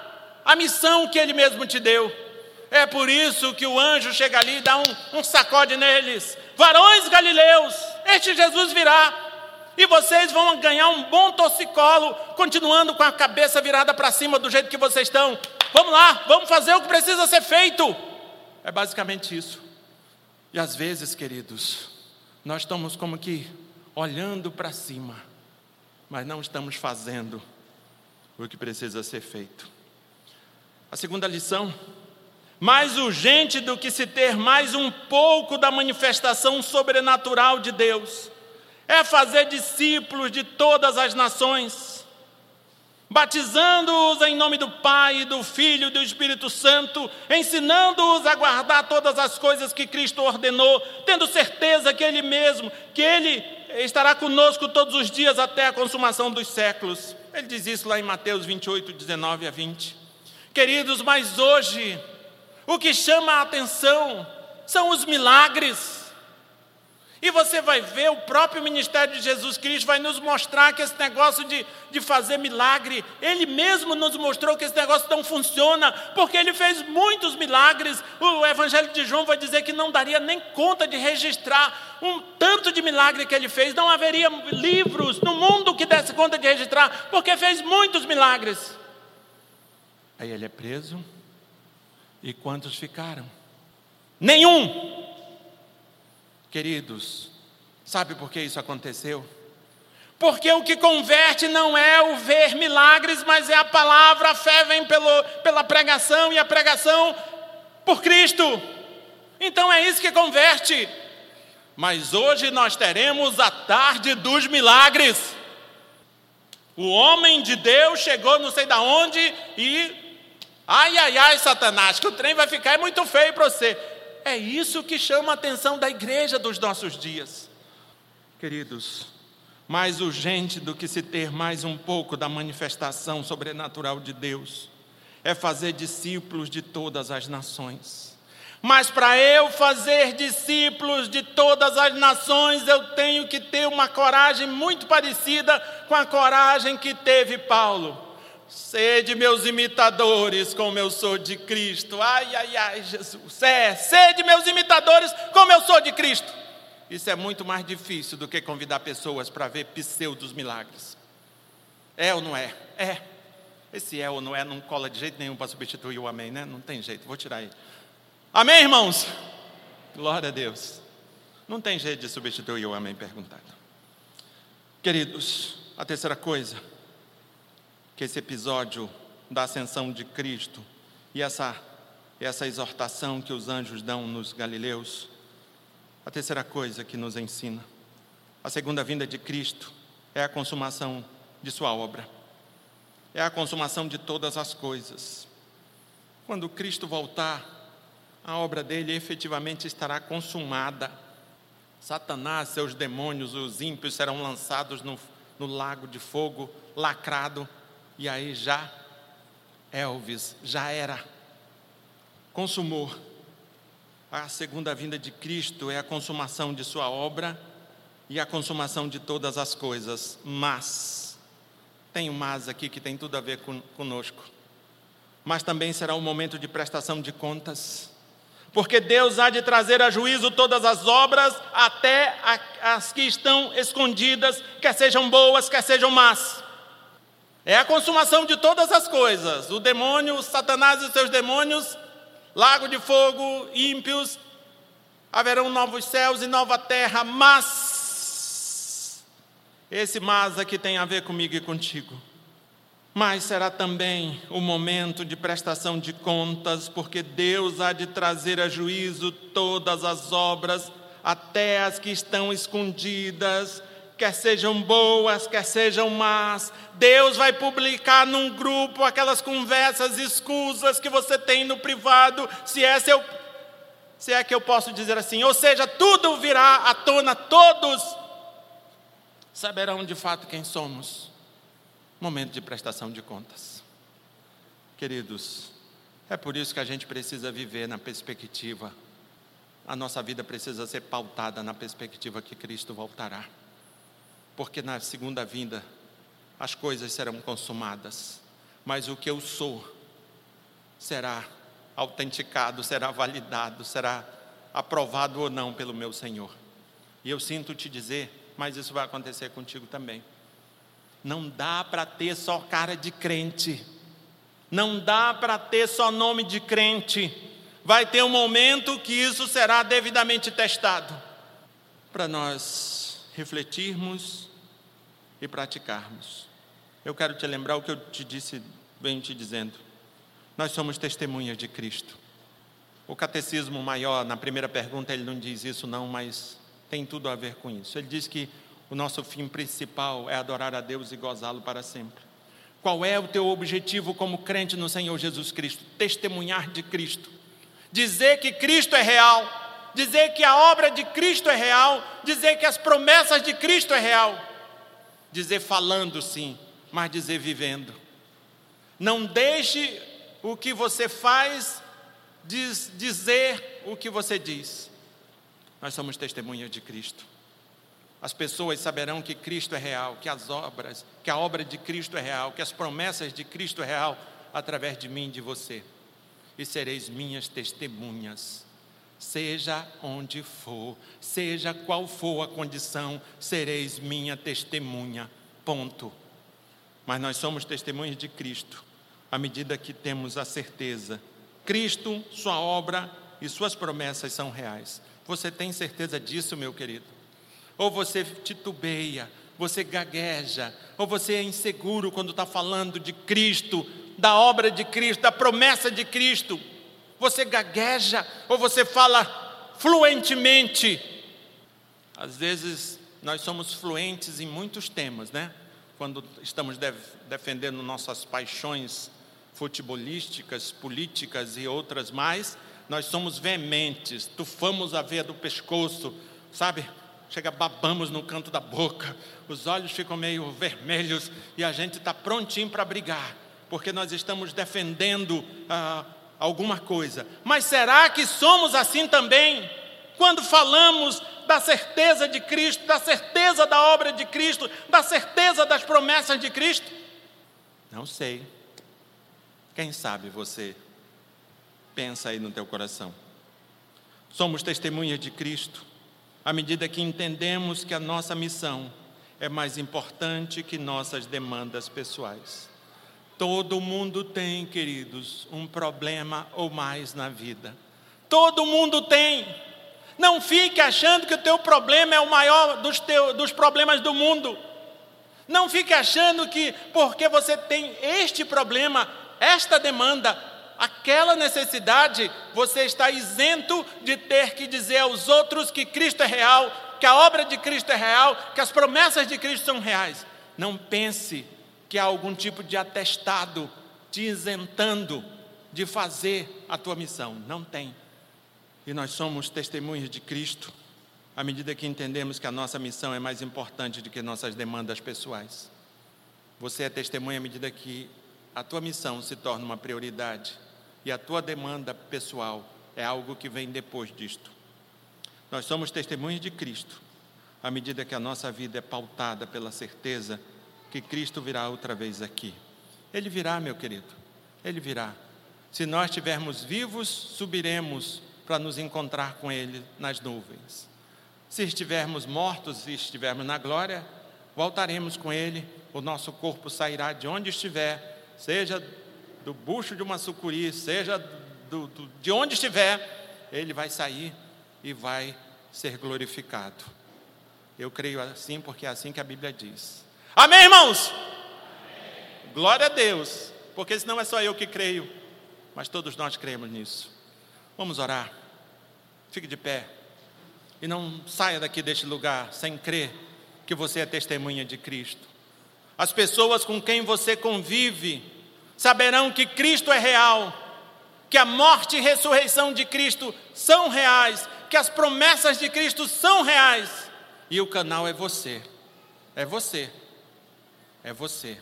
a missão que ele mesmo te deu. É por isso que o anjo chega ali e dá um, um sacode neles. Varões galileus, este Jesus virá. E vocês vão ganhar um bom torcicolo, continuando com a cabeça virada para cima do jeito que vocês estão. Vamos lá, vamos fazer o que precisa ser feito. É basicamente isso. E às vezes, queridos, nós estamos como que olhando para cima, mas não estamos fazendo o que precisa ser feito. A segunda lição mais urgente do que se ter mais um pouco da manifestação sobrenatural de Deus, é fazer discípulos de todas as nações, batizando-os em nome do Pai, do Filho e do Espírito Santo, ensinando-os a guardar todas as coisas que Cristo ordenou, tendo certeza que Ele mesmo, que Ele estará conosco todos os dias até a consumação dos séculos. Ele diz isso lá em Mateus 28, 19 a 20. Queridos, mas hoje, o que chama a atenção são os milagres. E você vai ver, o próprio ministério de Jesus Cristo vai nos mostrar que esse negócio de, de fazer milagre, Ele mesmo nos mostrou que esse negócio não funciona, porque Ele fez muitos milagres. O Evangelho de João vai dizer que não daria nem conta de registrar um tanto de milagre que Ele fez, não haveria livros no mundo que desse conta de registrar, porque fez muitos milagres. Aí Ele é preso e quantos ficaram? Nenhum! Queridos, sabe por que isso aconteceu? Porque o que converte não é o ver milagres, mas é a palavra, a fé vem pelo, pela pregação e a pregação por Cristo. Então é isso que converte. Mas hoje nós teremos a tarde dos milagres. O homem de Deus chegou não sei da onde e Ai, ai, ai, Satanás, que o trem vai ficar muito feio para você. É isso que chama a atenção da igreja dos nossos dias. Queridos, mais urgente do que se ter mais um pouco da manifestação sobrenatural de Deus é fazer discípulos de todas as nações. Mas para eu fazer discípulos de todas as nações, eu tenho que ter uma coragem muito parecida com a coragem que teve Paulo. Sede meus imitadores, como eu sou de Cristo. Ai, ai, ai, Jesus. É, sede meus imitadores, como eu sou de Cristo. Isso é muito mais difícil do que convidar pessoas para ver pseudos milagres. É ou não é? É. Esse é ou não é não cola de jeito nenhum para substituir o amém, né? Não tem jeito, vou tirar aí. Amém, irmãos? Glória a Deus. Não tem jeito de substituir o amém perguntado. Queridos, a terceira coisa que esse episódio da ascensão de Cristo e essa, essa exortação que os anjos dão nos Galileus, a terceira coisa que nos ensina, a segunda vinda de Cristo é a consumação de Sua obra, é a consumação de todas as coisas. Quando Cristo voltar, a obra dele efetivamente estará consumada. Satanás, seus demônios, os ímpios serão lançados no, no lago de fogo lacrado e aí já, Elvis, já era. Consumou. A segunda vinda de Cristo é a consumação de Sua obra e a consumação de todas as coisas. Mas, tem um mas aqui que tem tudo a ver com, conosco. Mas também será um momento de prestação de contas. Porque Deus há de trazer a juízo todas as obras, até as que estão escondidas, quer sejam boas, quer sejam más. É a consumação de todas as coisas. O demônio, Satanás e seus demônios, lago de fogo, ímpios, haverão novos céus e nova terra, mas esse mas aqui tem a ver comigo e contigo. Mas será também o momento de prestação de contas, porque Deus há de trazer a juízo todas as obras, até as que estão escondidas, quer sejam boas, quer sejam más. Deus vai publicar num grupo aquelas conversas escusas que você tem no privado, se é seu se é que eu posso dizer assim, ou seja, tudo virá à tona, todos saberão de fato quem somos. Momento de prestação de contas. Queridos, é por isso que a gente precisa viver na perspectiva, a nossa vida precisa ser pautada na perspectiva que Cristo voltará. Porque na segunda vinda as coisas serão consumadas, mas o que eu sou será autenticado, será validado, será aprovado ou não pelo meu Senhor. E eu sinto te dizer, mas isso vai acontecer contigo também. Não dá para ter só cara de crente, não dá para ter só nome de crente. Vai ter um momento que isso será devidamente testado, para nós refletirmos e praticarmos. Eu quero te lembrar o que eu te disse, venho te dizendo. Nós somos testemunhas de Cristo. O catecismo maior, na primeira pergunta, ele não diz isso, não, mas tem tudo a ver com isso. Ele diz que o nosso fim principal é adorar a Deus e gozá-lo para sempre. Qual é o teu objetivo como crente no Senhor Jesus Cristo? Testemunhar de Cristo. Dizer que Cristo é real. Dizer que a obra de Cristo é real. Dizer que as promessas de Cristo é real. Dizer falando sim, mas dizer vivendo. Não deixe o que você faz, diz, dizer o que você diz. Nós somos testemunhas de Cristo. As pessoas saberão que Cristo é real, que as obras, que a obra de Cristo é real, que as promessas de Cristo é real através de mim e de você. E sereis minhas testemunhas. Seja onde for, seja qual for a condição, sereis minha testemunha. Ponto. Mas nós somos testemunhas de Cristo à medida que temos a certeza. Cristo, Sua obra e Suas promessas são reais. Você tem certeza disso, meu querido? Ou você titubeia, você gagueja, ou você é inseguro quando está falando de Cristo, da obra de Cristo, da promessa de Cristo? Você gagueja ou você fala fluentemente? Às vezes nós somos fluentes em muitos temas, né? Quando estamos defendendo nossas paixões futebolísticas, políticas e outras mais, nós somos veementes, tufamos a veia do pescoço, sabe? Chega, babamos no canto da boca, os olhos ficam meio vermelhos e a gente está prontinho para brigar, porque nós estamos defendendo ah, alguma coisa. Mas será que somos assim também? Quando falamos da certeza de Cristo, da certeza da obra de Cristo, da certeza das promessas de Cristo? Não sei. Quem sabe você pensa aí no teu coração. Somos testemunhas de Cristo à medida que entendemos que a nossa missão é mais importante que nossas demandas pessoais. Todo mundo tem, queridos, um problema ou mais na vida. Todo mundo tem. Não fique achando que o teu problema é o maior dos, teu, dos problemas do mundo. Não fique achando que porque você tem este problema, esta demanda, aquela necessidade, você está isento de ter que dizer aos outros que Cristo é real, que a obra de Cristo é real, que as promessas de Cristo são reais. Não pense que há algum tipo de atestado te isentando de fazer a tua missão. Não tem. E nós somos testemunhas de Cristo à medida que entendemos que a nossa missão é mais importante do que nossas demandas pessoais. Você é testemunha à medida que a tua missão se torna uma prioridade e a tua demanda pessoal é algo que vem depois disto. Nós somos testemunhas de Cristo, à medida que a nossa vida é pautada pela certeza que Cristo virá outra vez aqui. Ele virá, meu querido, ele virá. Se nós estivermos vivos, subiremos para nos encontrar com Ele nas nuvens. Se estivermos mortos e estivermos na glória, voltaremos com Ele, o nosso corpo sairá de onde estiver seja do bucho de uma sucuri, seja do, do, de onde estiver, ele vai sair e vai ser glorificado. Eu creio assim porque é assim que a Bíblia diz. Amém, irmãos? Amém. Glória a Deus, porque senão é só eu que creio, mas todos nós cremos nisso. Vamos orar. Fique de pé e não saia daqui deste lugar sem crer que você é testemunha de Cristo. As pessoas com quem você convive saberão que Cristo é real, que a morte e ressurreição de Cristo são reais, que as promessas de Cristo são reais. E o canal é você. É você. É você.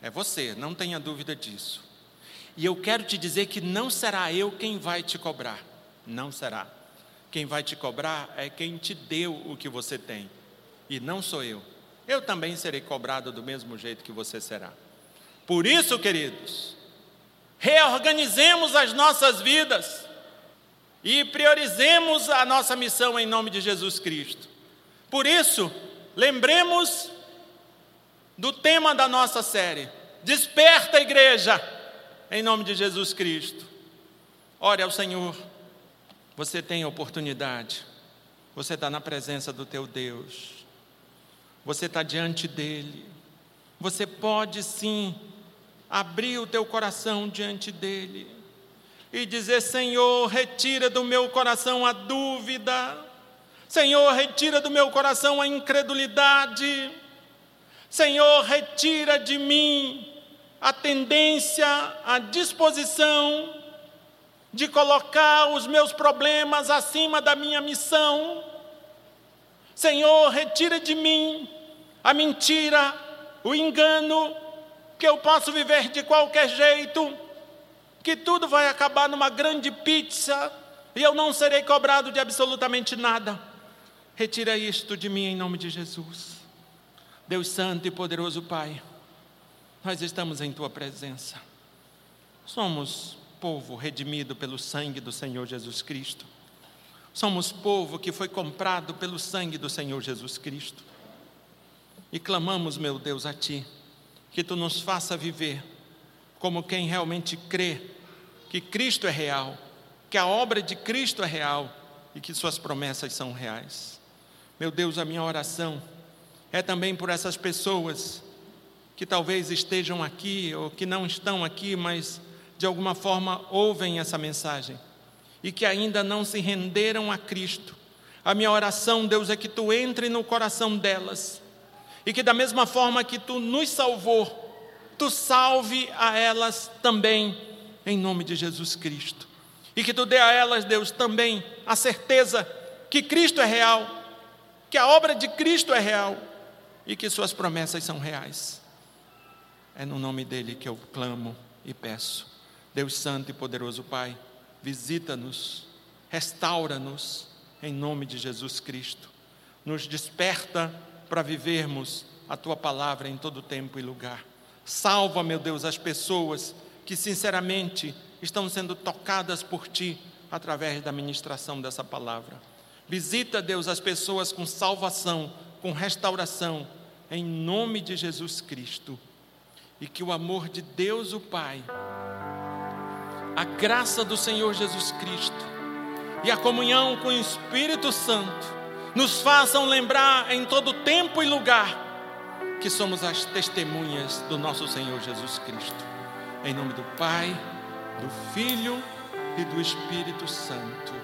É você, não tenha dúvida disso. E eu quero te dizer que não será eu quem vai te cobrar. Não será. Quem vai te cobrar é quem te deu o que você tem. E não sou eu. Eu também serei cobrado do mesmo jeito que você será. Por isso, queridos, reorganizemos as nossas vidas e priorizemos a nossa missão em nome de Jesus Cristo. Por isso, lembremos do tema da nossa série: Desperta, igreja, em nome de Jesus Cristo. Ore ao Senhor, você tem oportunidade, você está na presença do teu Deus, você está diante dEle, você pode sim abrir o teu coração diante dEle e dizer: Senhor, retira do meu coração a dúvida, Senhor, retira do meu coração a incredulidade, Senhor, retira de mim a tendência, a disposição de colocar os meus problemas acima da minha missão. Senhor, retira de mim a mentira, o engano, que eu posso viver de qualquer jeito, que tudo vai acabar numa grande pizza e eu não serei cobrado de absolutamente nada. Retira isto de mim em nome de Jesus. Deus Santo e Poderoso Pai, nós estamos em Tua presença. Somos povo redimido pelo sangue do Senhor Jesus Cristo. Somos povo que foi comprado pelo sangue do Senhor Jesus Cristo. E clamamos, meu Deus, a Ti, que Tu nos faça viver como quem realmente crê que Cristo é real, que a obra de Cristo é real e que Suas promessas são reais. Meu Deus, a minha oração é também por essas pessoas que talvez estejam aqui ou que não estão aqui, mas de alguma forma ouvem essa mensagem e que ainda não se renderam a Cristo. A minha oração, Deus, é que tu entre no coração delas e que, da mesma forma que tu nos salvou, tu salve a elas também, em nome de Jesus Cristo. E que tu dê a elas, Deus, também a certeza que Cristo é real, que a obra de Cristo é real e que Suas promessas são reais. É no nome dele que eu clamo e peço. Deus Santo e Poderoso Pai, visita-nos, restaura-nos, em nome de Jesus Cristo. Nos desperta para vivermos a Tua palavra em todo tempo e lugar. Salva, meu Deus, as pessoas que sinceramente estão sendo tocadas por Ti através da ministração dessa palavra. Visita, Deus, as pessoas com salvação, com restauração, em nome de Jesus Cristo. E que o amor de Deus, o Pai, a graça do Senhor Jesus Cristo e a comunhão com o Espírito Santo nos façam lembrar em todo tempo e lugar que somos as testemunhas do nosso Senhor Jesus Cristo. Em nome do Pai, do Filho e do Espírito Santo.